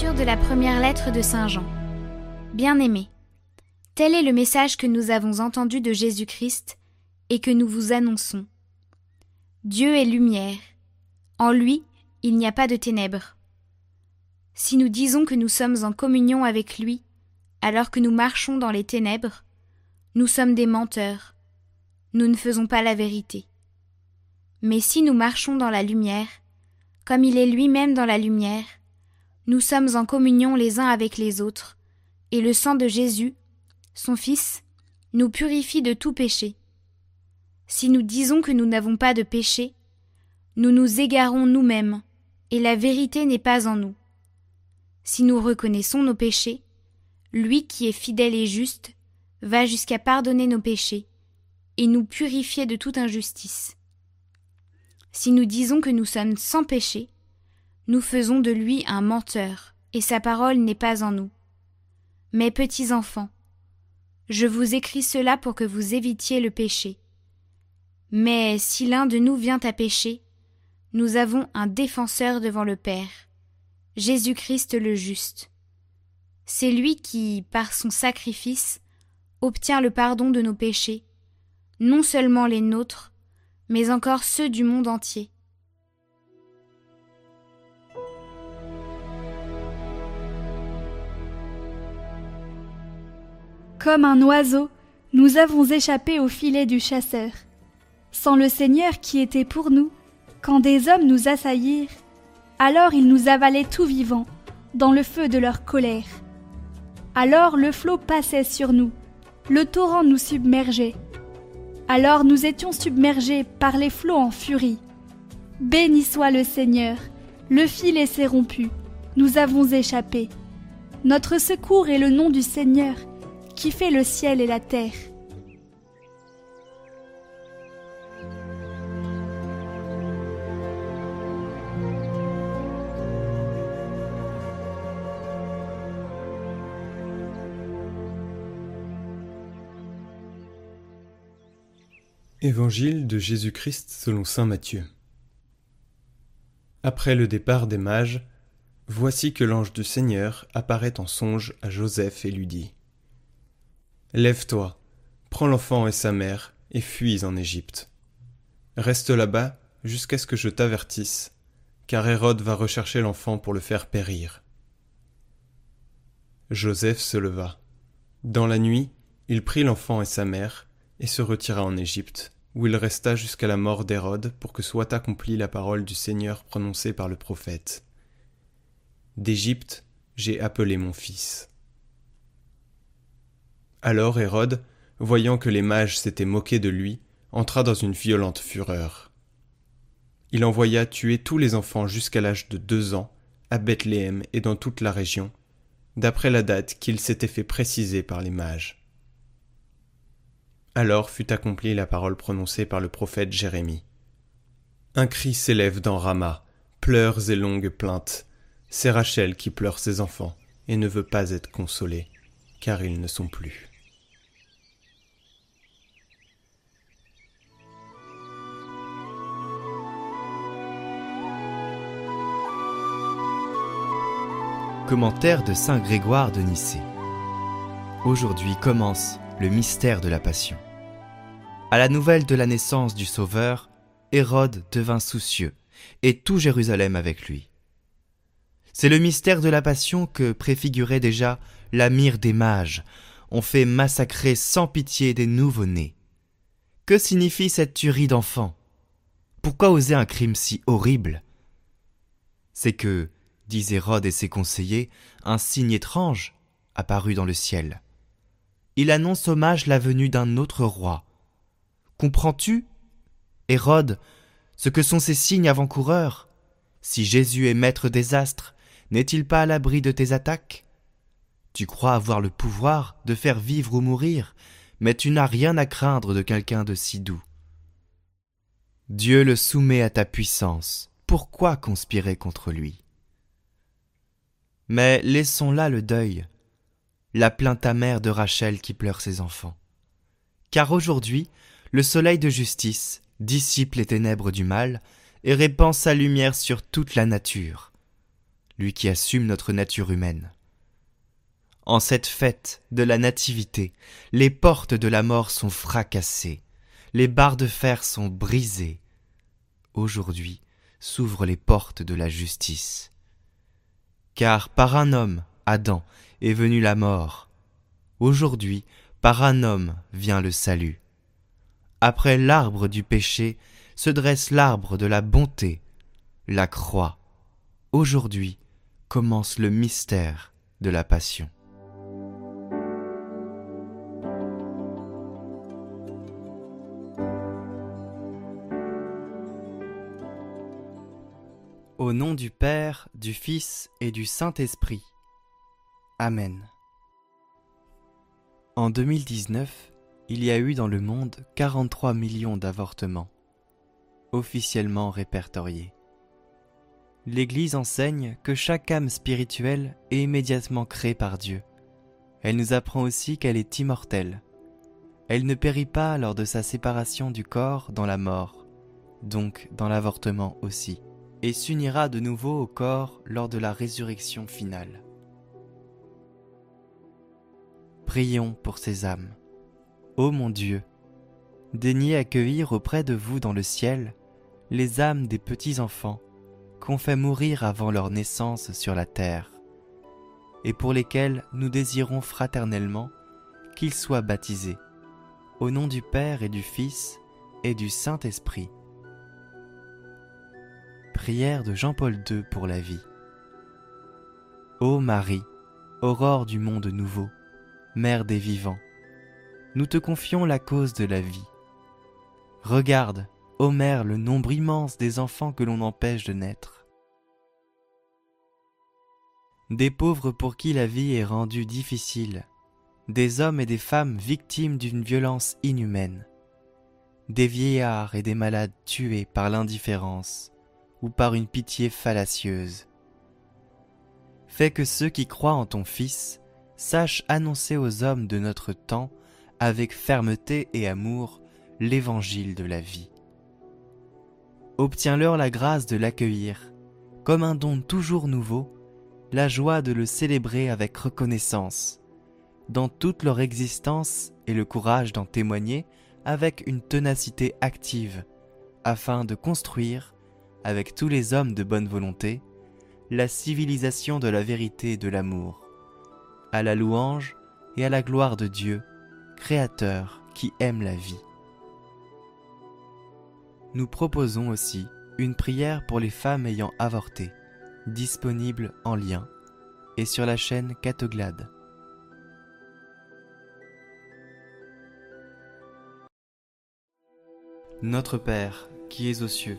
De la première lettre de Saint Jean. Bien-aimés, tel est le message que nous avons entendu de Jésus-Christ et que nous vous annonçons. Dieu est lumière. En lui, il n'y a pas de ténèbres. Si nous disons que nous sommes en communion avec lui, alors que nous marchons dans les ténèbres, nous sommes des menteurs. Nous ne faisons pas la vérité. Mais si nous marchons dans la lumière, comme il est lui-même dans la lumière, nous sommes en communion les uns avec les autres, et le sang de Jésus, son Fils, nous purifie de tout péché. Si nous disons que nous n'avons pas de péché, nous nous égarons nous-mêmes, et la vérité n'est pas en nous. Si nous reconnaissons nos péchés, lui qui est fidèle et juste va jusqu'à pardonner nos péchés et nous purifier de toute injustice. Si nous disons que nous sommes sans péché, nous faisons de lui un menteur, et sa parole n'est pas en nous. Mes petits enfants, je vous écris cela pour que vous évitiez le péché. Mais si l'un de nous vient à pécher, nous avons un défenseur devant le Père, Jésus-Christ le juste. C'est lui qui, par son sacrifice, obtient le pardon de nos péchés, non seulement les nôtres, mais encore ceux du monde entier. Comme un oiseau, nous avons échappé au filet du chasseur. Sans le Seigneur qui était pour nous, quand des hommes nous assaillirent, alors ils nous avalaient tout vivants, dans le feu de leur colère. Alors le flot passait sur nous, le torrent nous submergeait. Alors nous étions submergés par les flots en furie. Béni soit le Seigneur, le filet s'est rompu, nous avons échappé. Notre secours est le nom du Seigneur, qui fait le ciel et la terre. Évangile de Jésus-Christ selon Saint Matthieu. Après le départ des mages, voici que l'ange du Seigneur apparaît en songe à Joseph et lui dit Lève-toi, prends l'enfant et sa mère, et fuis en Égypte. Reste là-bas jusqu'à ce que je t'avertisse, car Hérode va rechercher l'enfant pour le faire périr. Joseph se leva. Dans la nuit, il prit l'enfant et sa mère, et se retira en Égypte, où il resta jusqu'à la mort d'Hérode pour que soit accomplie la parole du Seigneur prononcée par le prophète. D'Égypte j'ai appelé mon fils. Alors Hérode, voyant que les mages s'étaient moqués de lui, entra dans une violente fureur. Il envoya tuer tous les enfants jusqu'à l'âge de deux ans, à Bethléem et dans toute la région, d'après la date qu'il s'était fait préciser par les mages. Alors fut accomplie la parole prononcée par le prophète Jérémie. Un cri s'élève dans Rama, pleurs et longues plaintes. C'est Rachel qui pleure ses enfants et ne veut pas être consolée, car ils ne sont plus. Commentaire de Saint Grégoire de Nicée. Aujourd'hui commence le mystère de la Passion. À la nouvelle de la naissance du Sauveur, Hérode devint soucieux, et tout Jérusalem avec lui. C'est le mystère de la Passion que préfigurait déjà la mire des mages. On fait massacrer sans pitié des nouveau-nés. Que signifie cette tuerie d'enfants? Pourquoi oser un crime si horrible? C'est que, disent Hérode et ses conseillers, un signe étrange apparut dans le ciel. Il annonce au mage la venue d'un autre roi. Comprends-tu, Hérode, ce que sont ces signes avant-coureurs? Si Jésus est maître des astres, n'est-il pas à l'abri de tes attaques? Tu crois avoir le pouvoir de faire vivre ou mourir, mais tu n'as rien à craindre de quelqu'un de si doux. Dieu le soumet à ta puissance, pourquoi conspirer contre lui? Mais laissons là le deuil, la plainte amère de Rachel qui pleure ses enfants. Car aujourd'hui, le soleil de justice dissipe les ténèbres du mal et répand sa lumière sur toute la nature. lui qui assume notre nature humaine. En cette fête de la Nativité, les portes de la mort sont fracassées, les barres de fer sont brisées. Aujourd'hui s'ouvrent les portes de la justice. Car par un homme, Adam, est venue la mort. Aujourd'hui, par un homme vient le salut. Après l'arbre du péché se dresse l'arbre de la bonté, la croix. Aujourd'hui commence le mystère de la passion. Au nom du Père, du Fils et du Saint-Esprit. Amen. En 2019, il y a eu dans le monde 43 millions d'avortements, officiellement répertoriés. L'Église enseigne que chaque âme spirituelle est immédiatement créée par Dieu. Elle nous apprend aussi qu'elle est immortelle. Elle ne périt pas lors de sa séparation du corps dans la mort, donc dans l'avortement aussi et s'unira de nouveau au corps lors de la résurrection finale. Prions pour ces âmes. Ô mon Dieu, daignez accueillir auprès de vous dans le ciel les âmes des petits-enfants qu'on fait mourir avant leur naissance sur la terre, et pour lesquels nous désirons fraternellement qu'ils soient baptisés, au nom du Père et du Fils et du Saint-Esprit Prière de Jean-Paul II pour la vie. Ô Marie, aurore du monde nouveau, Mère des vivants, nous te confions la cause de la vie. Regarde, ô Mère, le nombre immense des enfants que l'on empêche de naître. Des pauvres pour qui la vie est rendue difficile, des hommes et des femmes victimes d'une violence inhumaine, des vieillards et des malades tués par l'indifférence, ou par une pitié fallacieuse. Fais que ceux qui croient en ton Fils sachent annoncer aux hommes de notre temps avec fermeté et amour l'évangile de la vie. Obtiens-leur la grâce de l'accueillir, comme un don toujours nouveau, la joie de le célébrer avec reconnaissance, dans toute leur existence et le courage d'en témoigner avec une ténacité active, afin de construire, avec tous les hommes de bonne volonté, la civilisation de la vérité et de l'amour, à la louange et à la gloire de Dieu, Créateur qui aime la vie. Nous proposons aussi une prière pour les femmes ayant avorté, disponible en lien et sur la chaîne Catoglade. Notre Père, qui es aux cieux,